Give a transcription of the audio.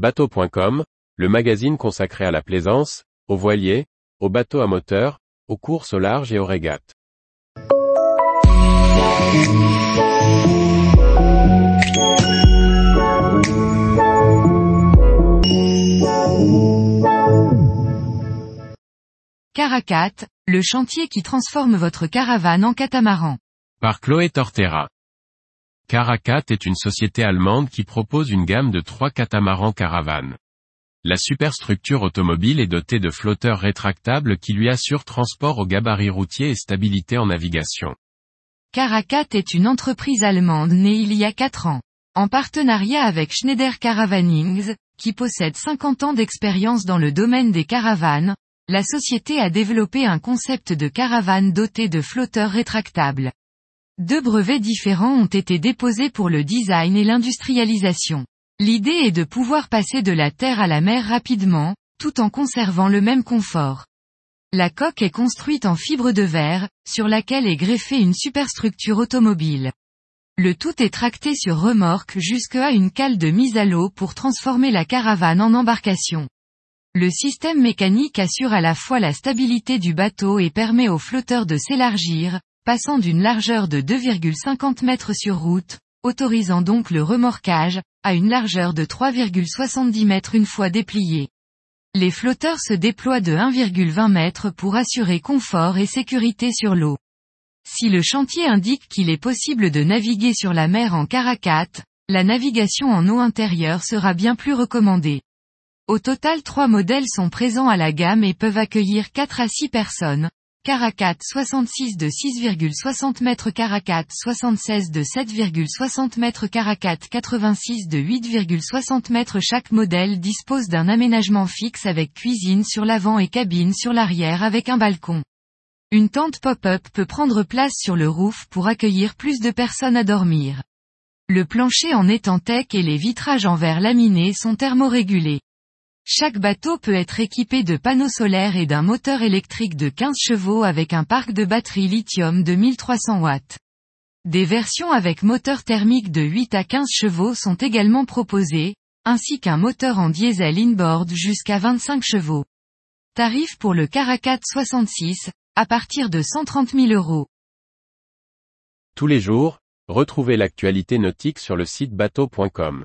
Bateau.com, le magazine consacré à la plaisance, aux voiliers, aux bateaux à moteur, aux courses au large et aux régates. Caracat, le chantier qui transforme votre caravane en catamaran. Par Chloé Tortera. Caracat est une société allemande qui propose une gamme de trois catamarans caravanes. La superstructure automobile est dotée de flotteurs rétractables qui lui assurent transport au gabarit routier et stabilité en navigation. Caracat est une entreprise allemande née il y a 4 ans. En partenariat avec Schneider Caravanings, qui possède 50 ans d'expérience dans le domaine des caravanes, la société a développé un concept de caravane doté de flotteurs rétractables. Deux brevets différents ont été déposés pour le design et l'industrialisation. L'idée est de pouvoir passer de la terre à la mer rapidement, tout en conservant le même confort. La coque est construite en fibre de verre, sur laquelle est greffée une superstructure automobile. Le tout est tracté sur remorque jusqu'à une cale de mise à l'eau pour transformer la caravane en embarcation. Le système mécanique assure à la fois la stabilité du bateau et permet au flotteur de s'élargir, passant d'une largeur de 2,50 mètres sur route, autorisant donc le remorquage, à une largeur de 3,70 mètres une fois déplié. Les flotteurs se déploient de 1,20 mètres pour assurer confort et sécurité sur l'eau. Si le chantier indique qu'il est possible de naviguer sur la mer en caracate, la navigation en eau intérieure sera bien plus recommandée. Au total trois modèles sont présents à la gamme et peuvent accueillir 4 à 6 personnes. Caracat 66 de 6,60 m Caracat 76 de 7,60 m Caracat 86 de 8,60 m Chaque modèle dispose d'un aménagement fixe avec cuisine sur l'avant et cabine sur l'arrière avec un balcon. Une tente pop-up peut prendre place sur le roof pour accueillir plus de personnes à dormir. Le plancher en étantec et les vitrages en verre laminé sont thermorégulés. Chaque bateau peut être équipé de panneaux solaires et d'un moteur électrique de 15 chevaux avec un parc de batterie lithium de 1300 watts. Des versions avec moteur thermique de 8 à 15 chevaux sont également proposées, ainsi qu'un moteur en diesel inboard jusqu'à 25 chevaux. Tarif pour le Caracat 66, à partir de 130 000 euros. Tous les jours, retrouvez l'actualité nautique sur le site bateau.com.